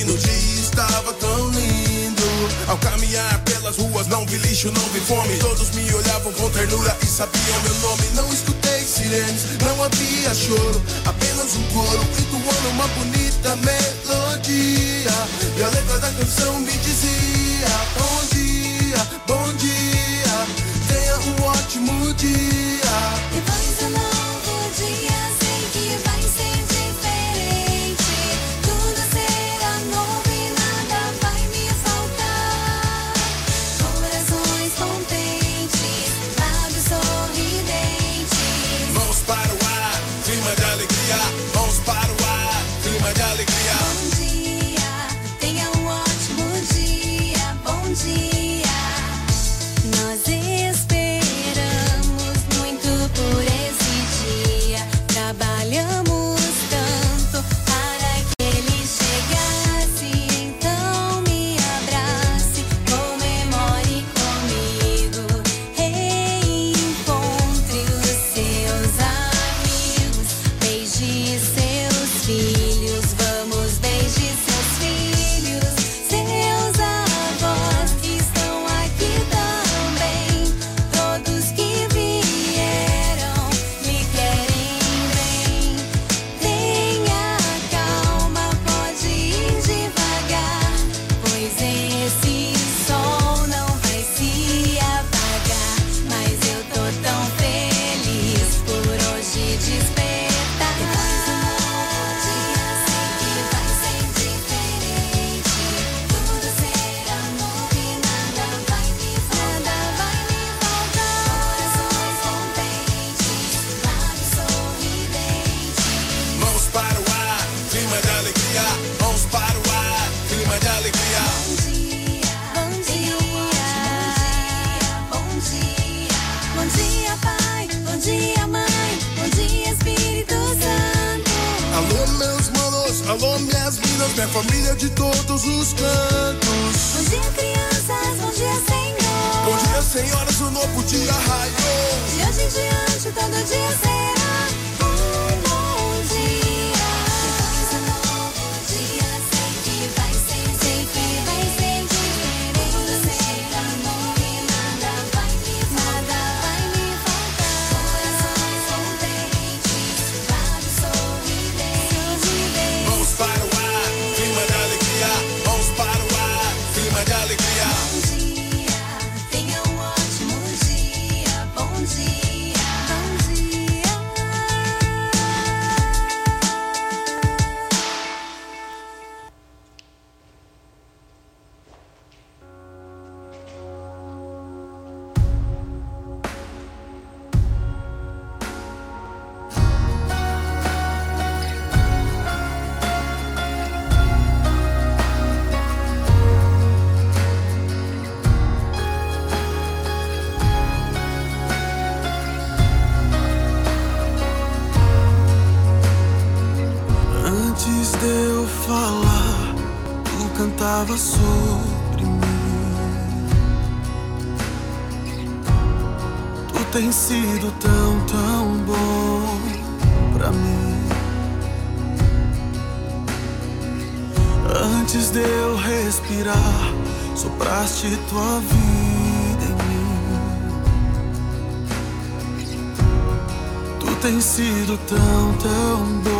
menino dia estava tão lindo. Ao caminhar pelas ruas, não vi lixo, não vi fome. Todos me olhavam com ternura e sabiam meu nome. Não escutei sirenes, não havia choro. Apenas um coro e doando uma bonita melodia. E a letra da canção me dizia: Bom dia, bom dia, tenha um ótimo dia. E mais um novo dia. tem sido tão, tão bom.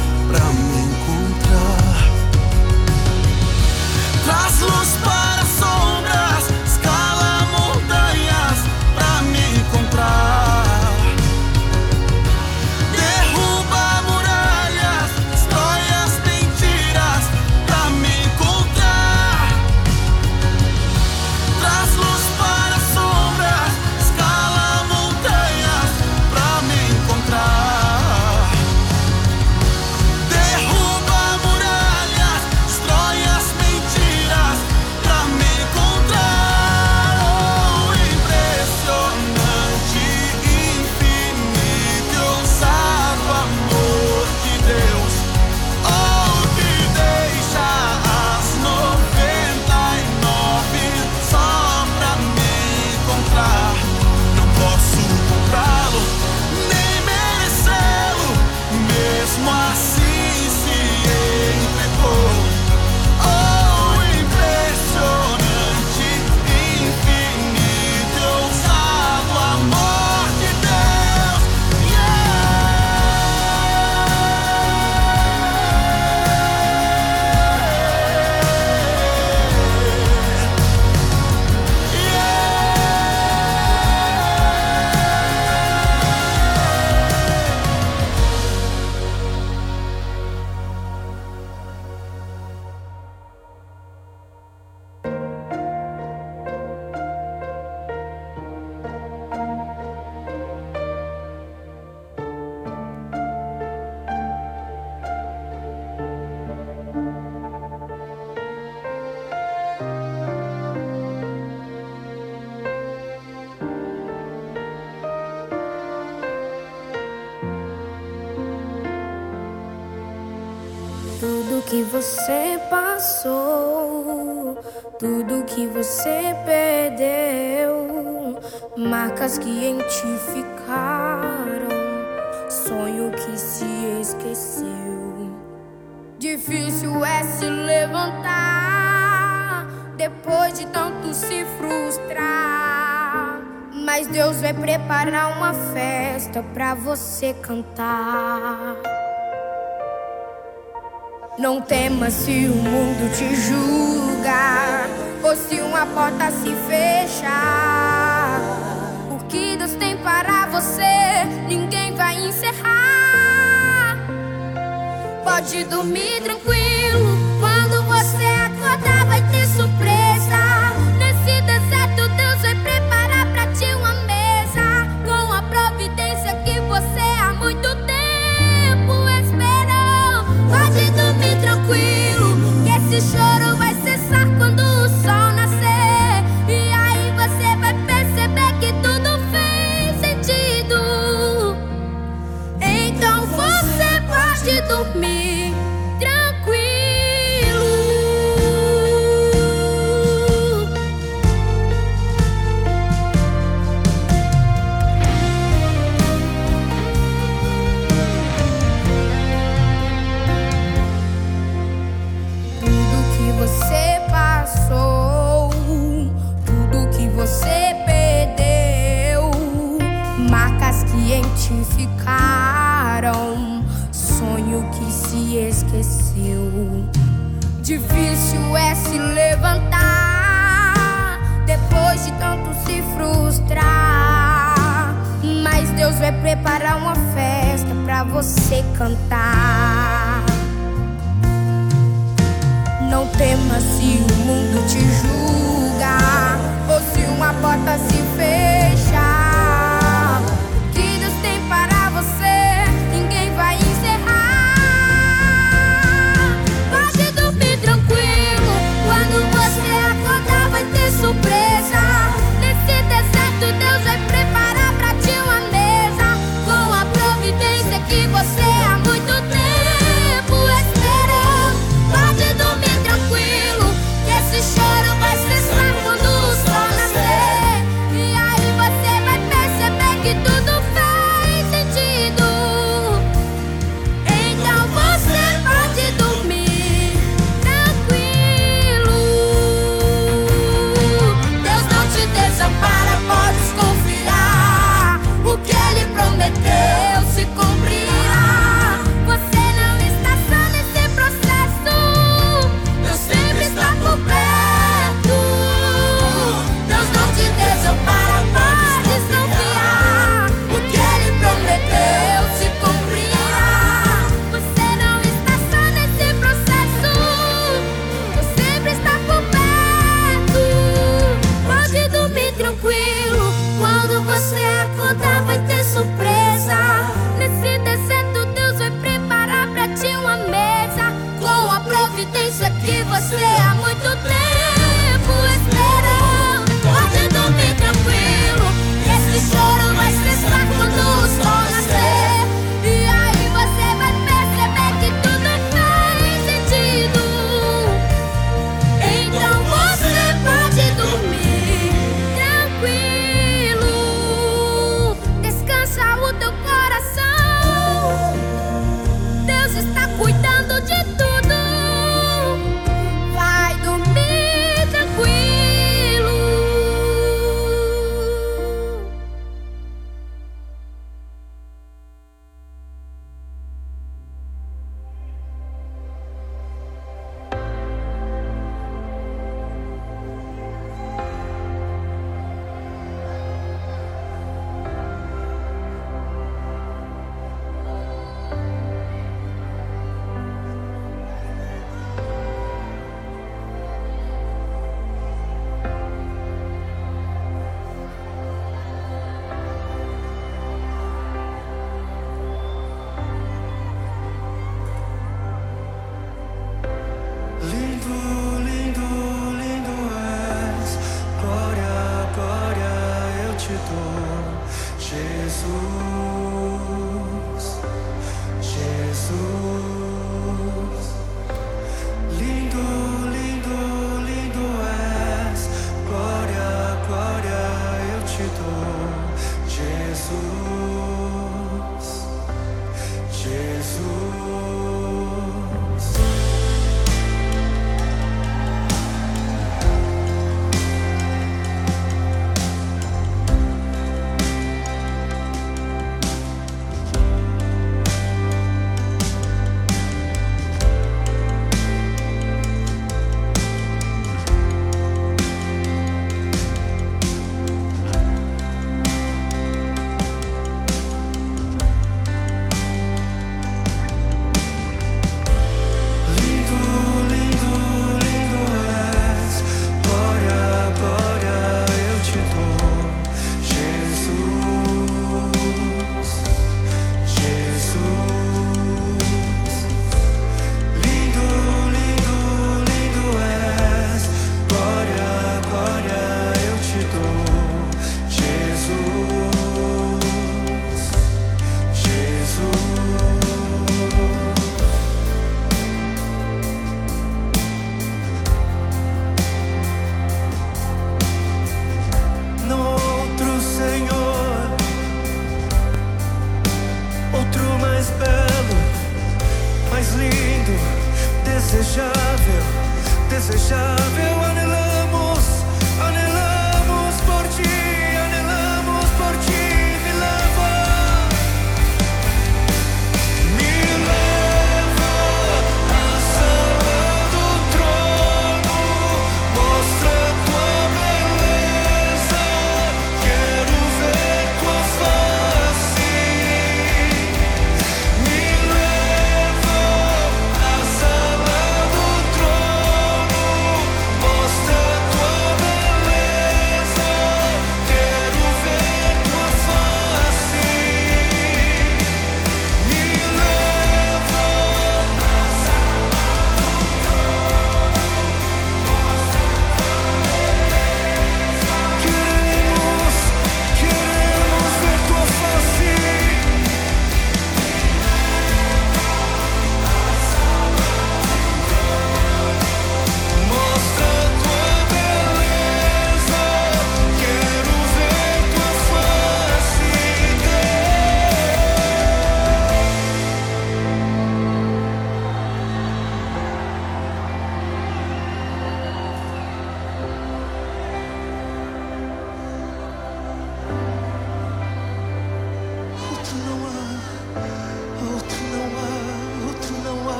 sabrán encontrar. Tras luz para sombras. você perdeu, marcas que em ti ficaram, sonho que se esqueceu. Difícil é se levantar depois de tanto se frustrar, mas Deus vai preparar uma festa para você cantar. Não tema se o mundo te julgar ou se uma porta se fechar. O que Deus tem para você, ninguém vai encerrar. Pode dormir tranquilo, quando você acordar, vai ter surpresa. 最下边。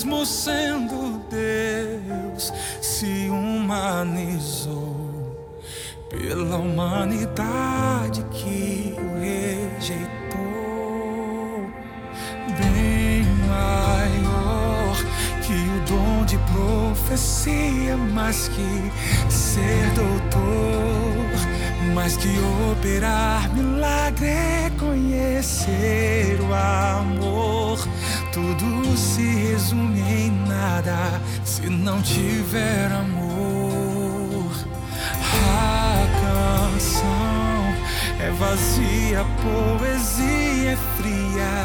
mesmo sendo Deus, se humanizou pela humanidade que o rejeitou. Bem maior que o dom de profecia, mais que ser doutor, mais que operar milagre, é conhecer o amor tudo se resume em nada se não tiver amor. A canção é vazia, poesia é fria.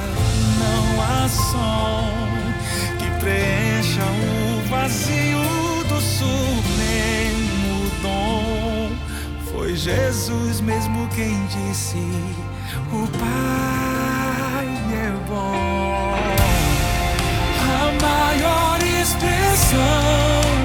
Não há som que preencha o vazio do supremo dom. Foi Jesus mesmo quem disse: O Pai é bom maior expressão.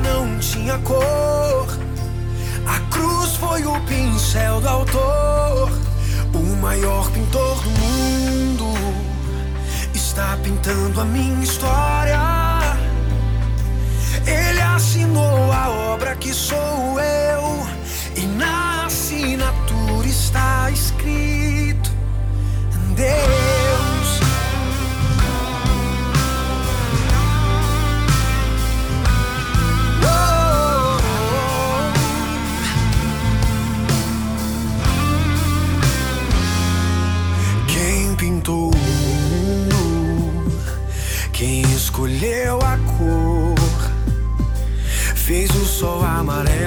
Não tinha cor. A cruz foi o pincel do autor. O maior pintor do mundo está pintando a minha história. Ele assinou a obra que sou eu, e na assinatura está escrito: Deus.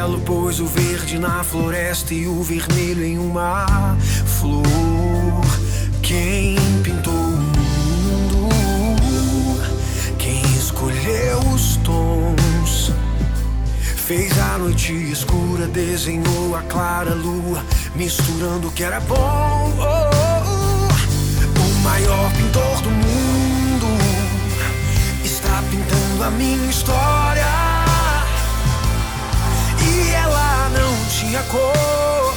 Amarelo, pôs o verde na floresta e o vermelho em uma flor. Quem pintou o mundo? Quem escolheu os tons? Fez a noite escura, desenhou a clara lua, misturando o que era bom. Oh, oh, oh. O maior pintor do mundo está pintando a minha história. E ela não tinha cor.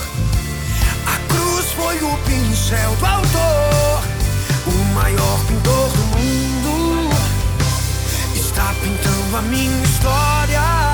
A cruz foi o pincel do autor. O maior pintor do mundo está pintando a minha história.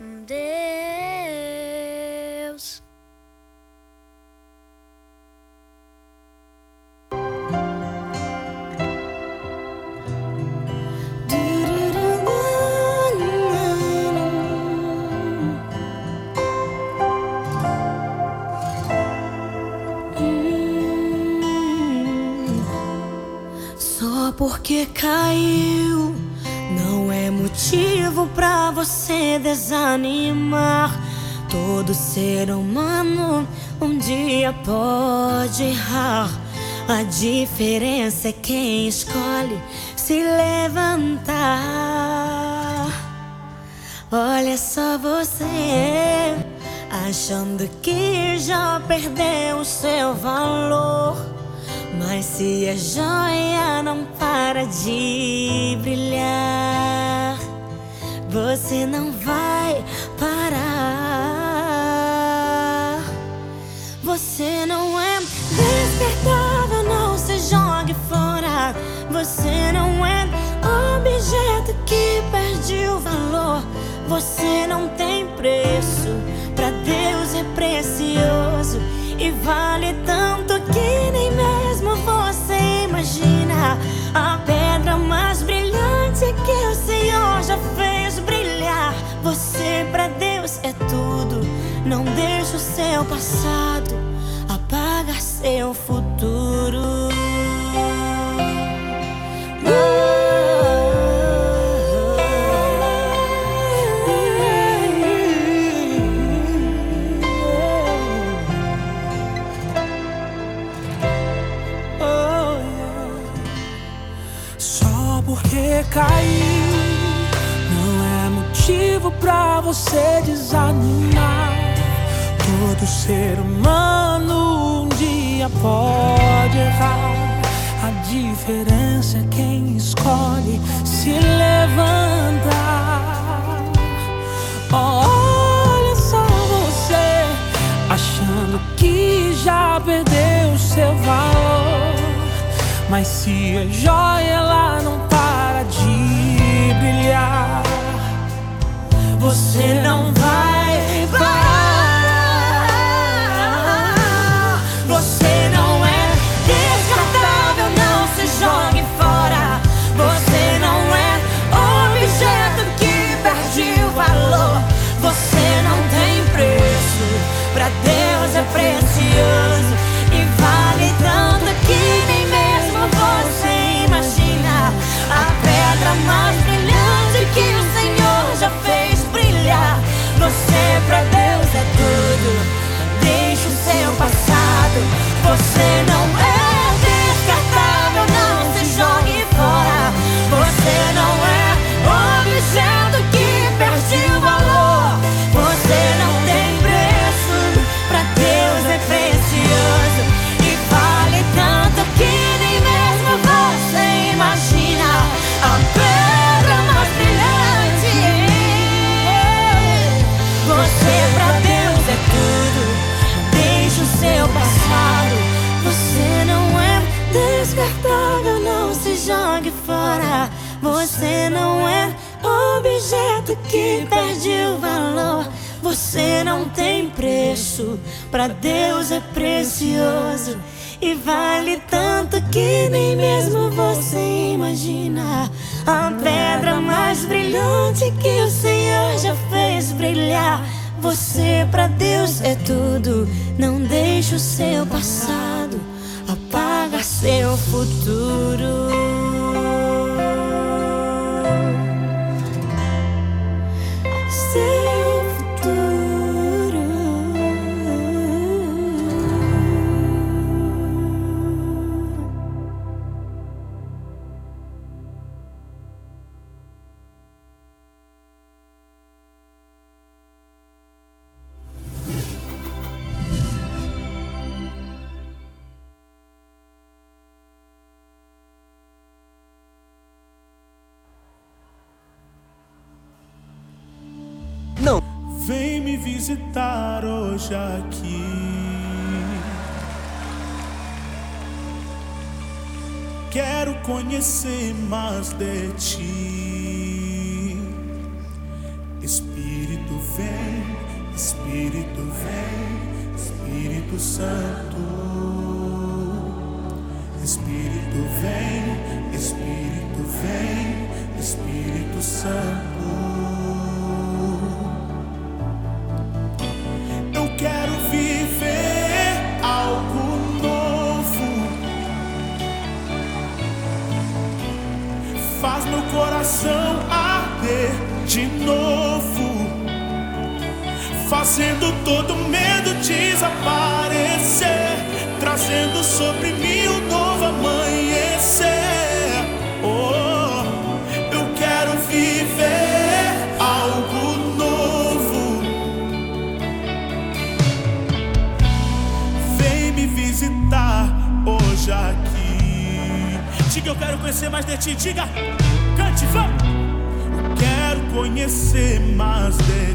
Deus. Só porque caiu motivo pra você desanimar. Todo ser humano um dia pode errar. A diferença é quem escolhe se levantar. Olha só você achando que já perdeu o seu valor. Mas se a joia não para de brilhar, você não vai parar. Você não é despertável, não se jogue fora. Você não é objeto que perde o valor. Você Não o seu passado apagar seu futuro. Só Porque cair não é motivo pra você desanimar. Todo ser humano um dia pode errar. A diferença é quem escolhe se levantar. Oh, olha só você, achando que já perdeu seu valor. Mas se a joia, ela não para de brilhar. Você não vai, vai. Vem me visitar hoje aqui. Quero conhecer mais de ti. Espírito vem, Espírito vem, Espírito Santo. Espírito vem, Espírito vem, Espírito Santo. fazendo todo medo desaparecer, trazendo sobre mim um novo amanhecer. Oh, eu quero viver algo novo. Vem me visitar hoje aqui. Diga, eu quero conhecer mais de ti. Diga, cante, vamos. Eu quero conhecer mais de ti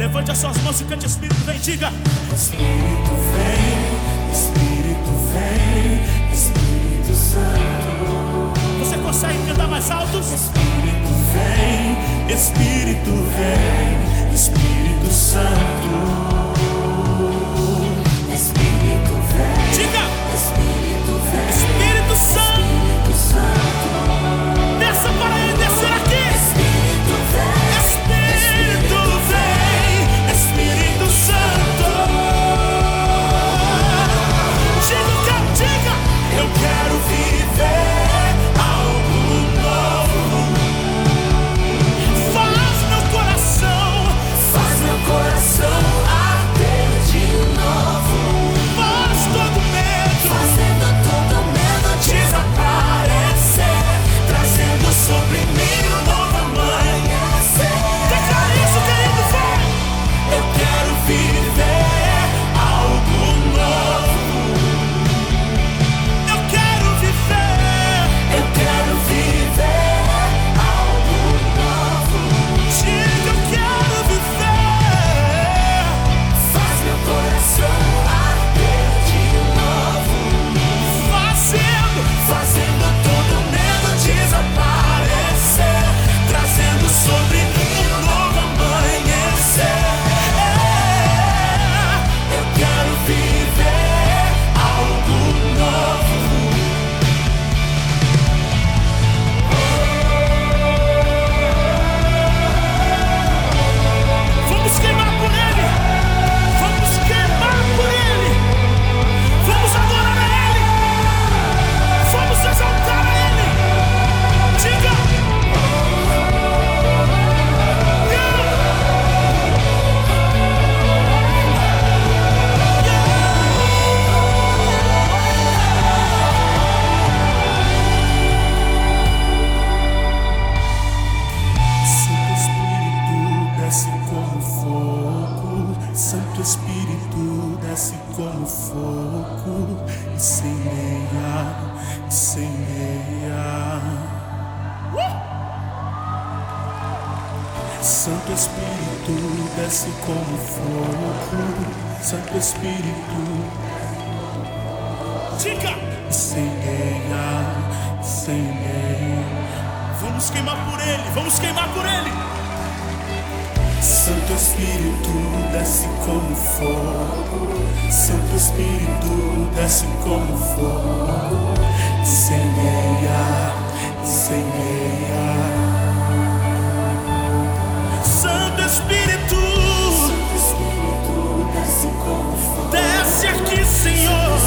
Levante as suas mãos e cante, Espírito vem, diga. Espírito vem, Espírito vem, Espírito Santo. Você consegue cantar mais alto? Espírito vem, Espírito vem, Espírito Santo. Espírito vem. Diga. Espírito vem. Espírito Santo. Santo Espírito desce como fogo, Santo Espírito, diga, incendeia, incendeia. Vamos queimar por ele, vamos queimar por ele. Santo Espírito desce como fogo, Santo Espírito desce como fogo, incendeia, incendeia. Desce aqui, Senhor.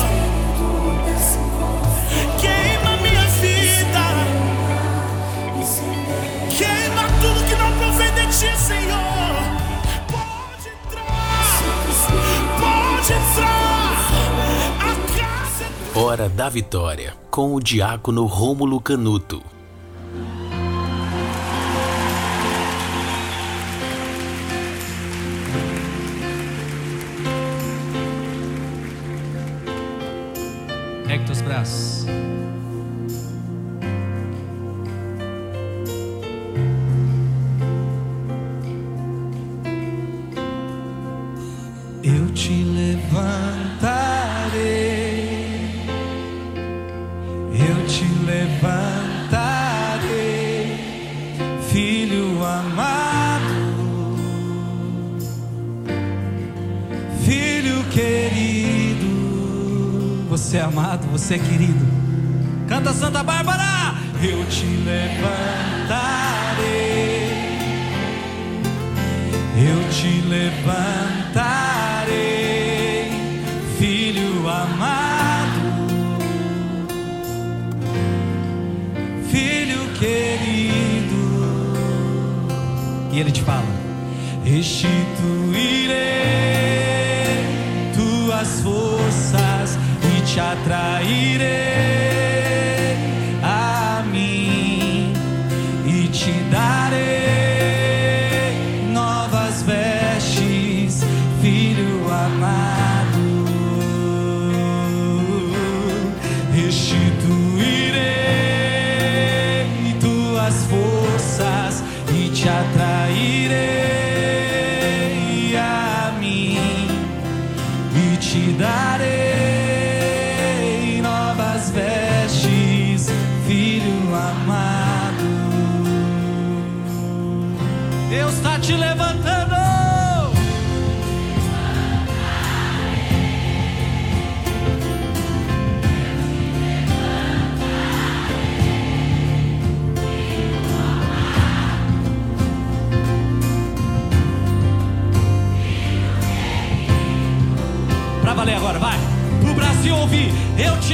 Queima minha vida. Queima tudo que não provém de ti, Senhor. Pode entrar. Pode entrar. É Hora da Vitória, com o diácono Rômulo Canuto. Você é amado, você é querido. Canta Santa Bárbara, eu te levantarei. Eu te levantarei, filho amado, filho querido. E ele te fala: Restituirei tuas forças te atrairei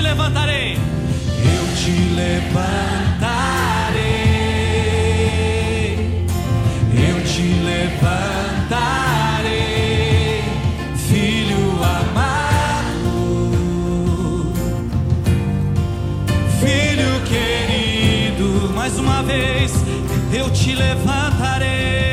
levantarei. Eu te levantarei. Eu te levantarei, filho amado. Filho querido, mais uma vez eu te levantarei.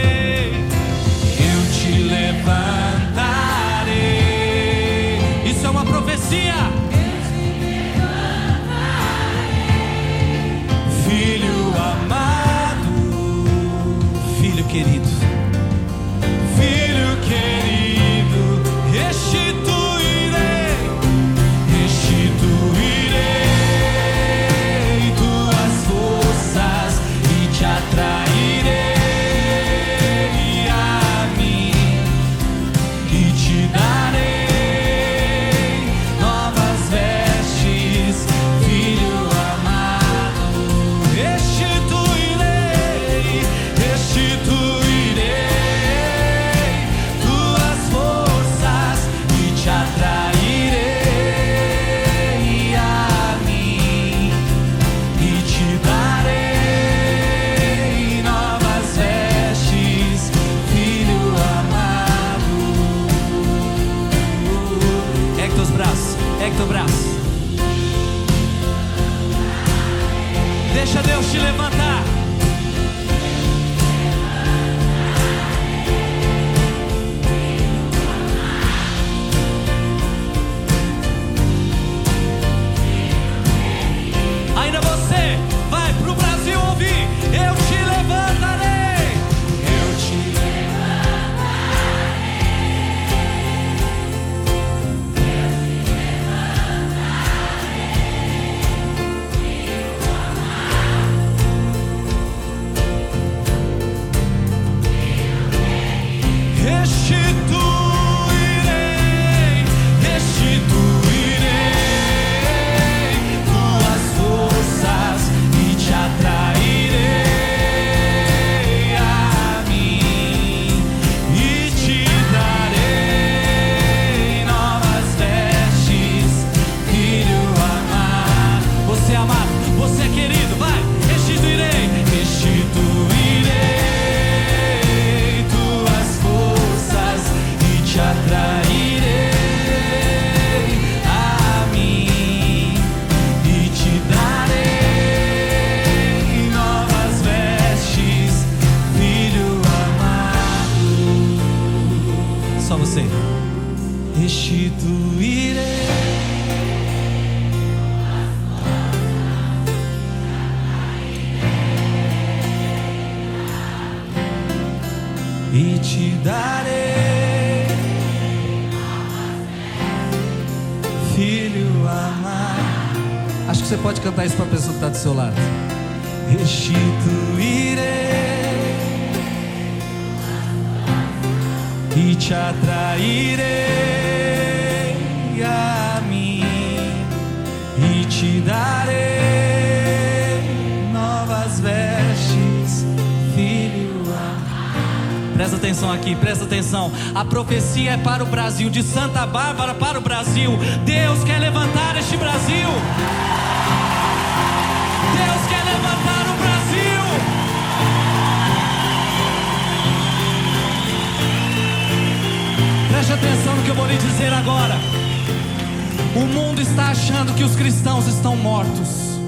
O mundo está achando que os cristãos estão mortos.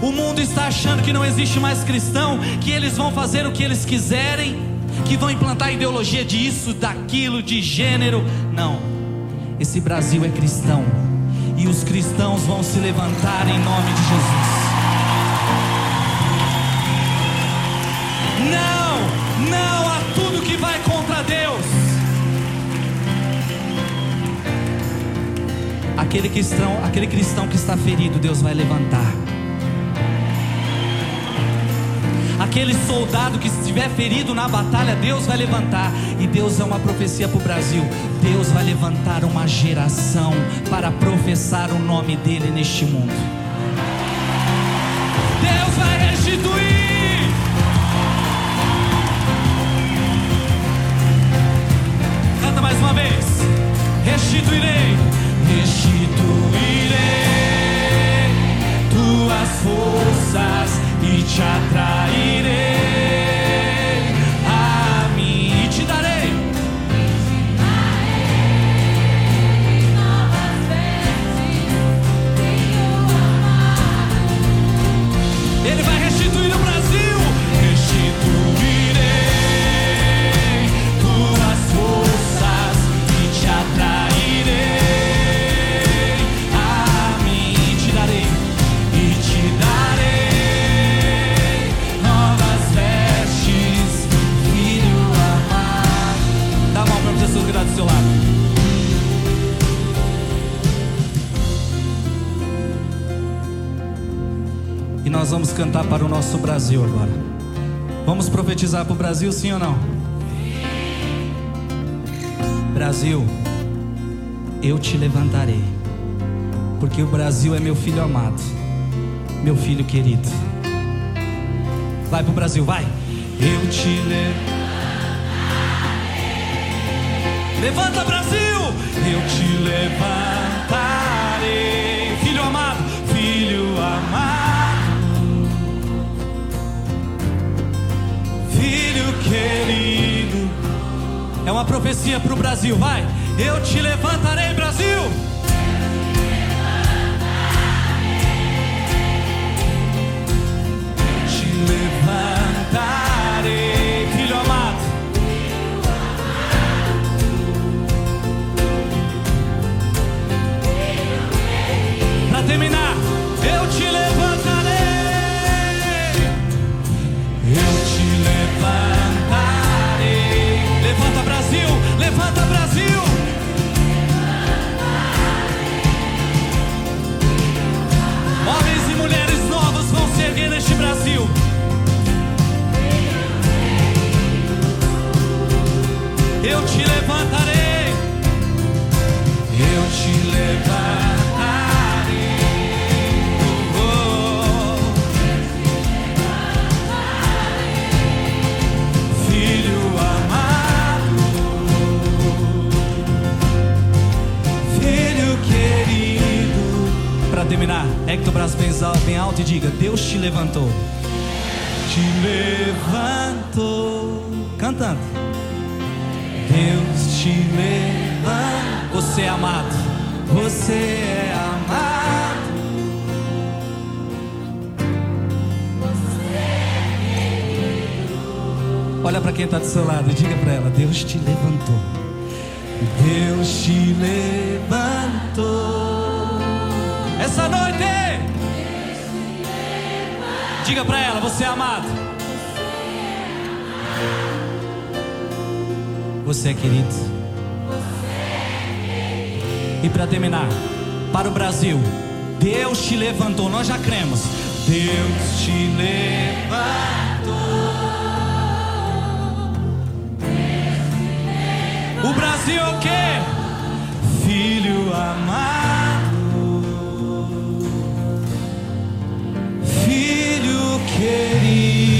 O mundo está achando que não existe mais cristão, que eles vão fazer o que eles quiserem, que vão implantar ideologia de isso, daquilo, de gênero. Não. Esse Brasil é cristão. E os cristãos vão se levantar em nome de Jesus. aquele cristão, aquele cristão que está ferido, Deus vai levantar. Aquele soldado que estiver ferido na batalha, Deus vai levantar. E Deus é uma profecia para o Brasil. Deus vai levantar uma geração para professar o nome dele neste mundo. Deus vai restituir. Canta mais uma vez. Restituirei forças e te atrairei cantar para o nosso Brasil agora. Vamos profetizar para o Brasil, sim ou não? Brasil, eu te levantarei, porque o Brasil é meu filho amado, meu filho querido. Vai pro Brasil, vai. Eu te levantarei. Levanta Brasil, eu te levantarei, É uma profecia para o Brasil, vai. Eu te levantarei, Brasil. Te levantarei, filho amado. Para terminar, eu te levantarei. Eu te levantarei. Eu te levantarei. Oh, oh. Filho amado, filho querido. Para terminar, braço bem alto, bem alto e diga: Deus te levantou. Te levantou. Cantando. Deus te levanta. Você é amado. Você é amado. Olha para quem está do seu lado e diga para ela: Deus te levantou. Deus te levantou. Essa noite. Diga para ela: Você é amado. Você é querido. E para terminar, para o Brasil, Deus te levantou, nós já cremos. Deus te levantou. O Brasil é o quê? Filho amado, filho querido.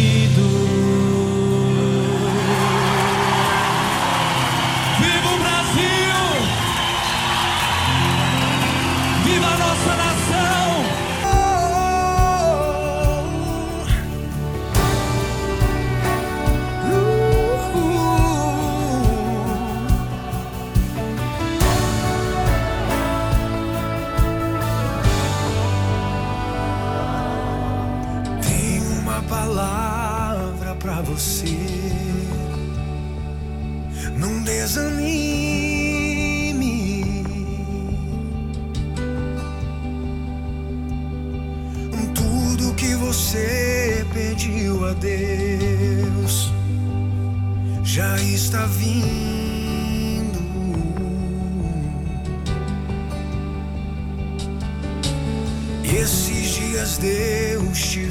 Não desanime. Tudo que você pediu a Deus já está vindo. Esses dias Deus te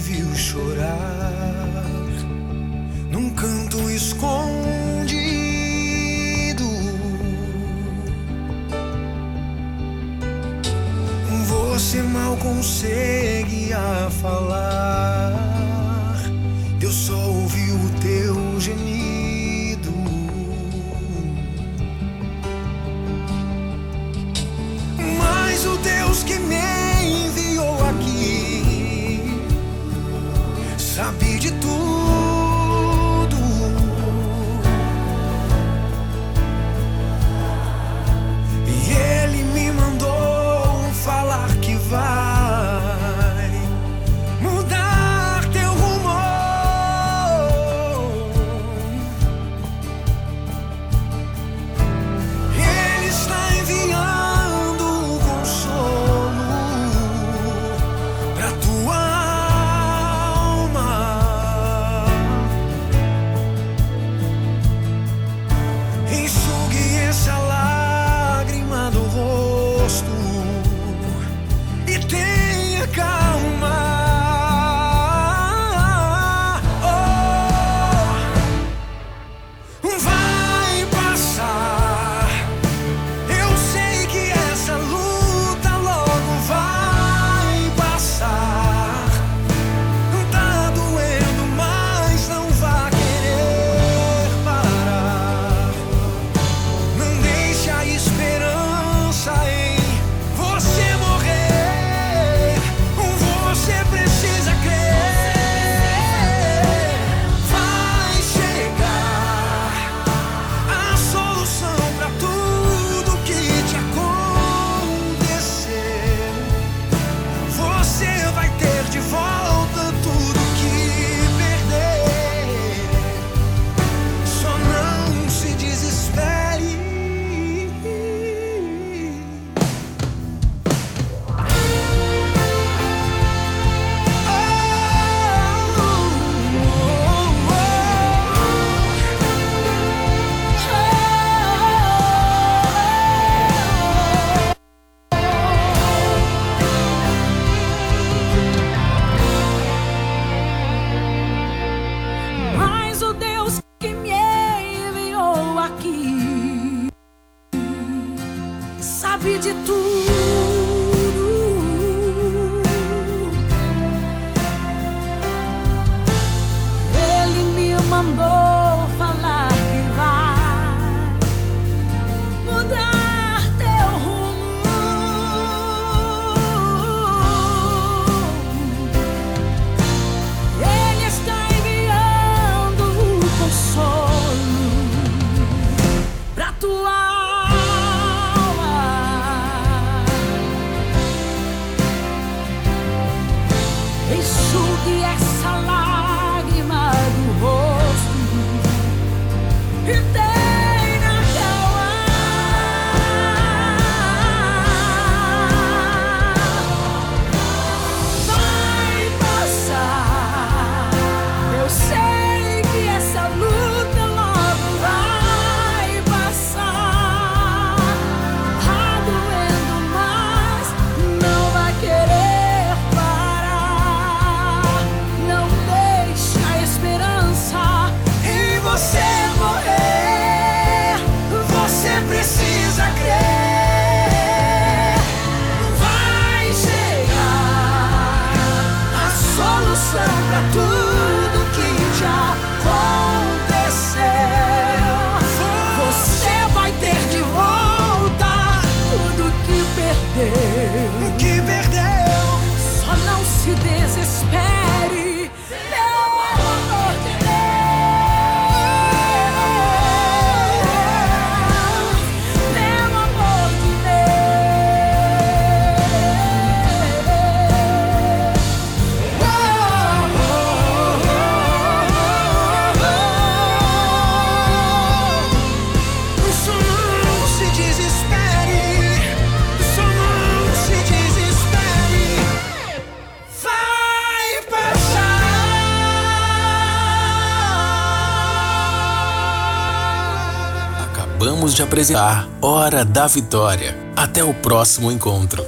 apresentar Hora da Vitória. Até o próximo encontro.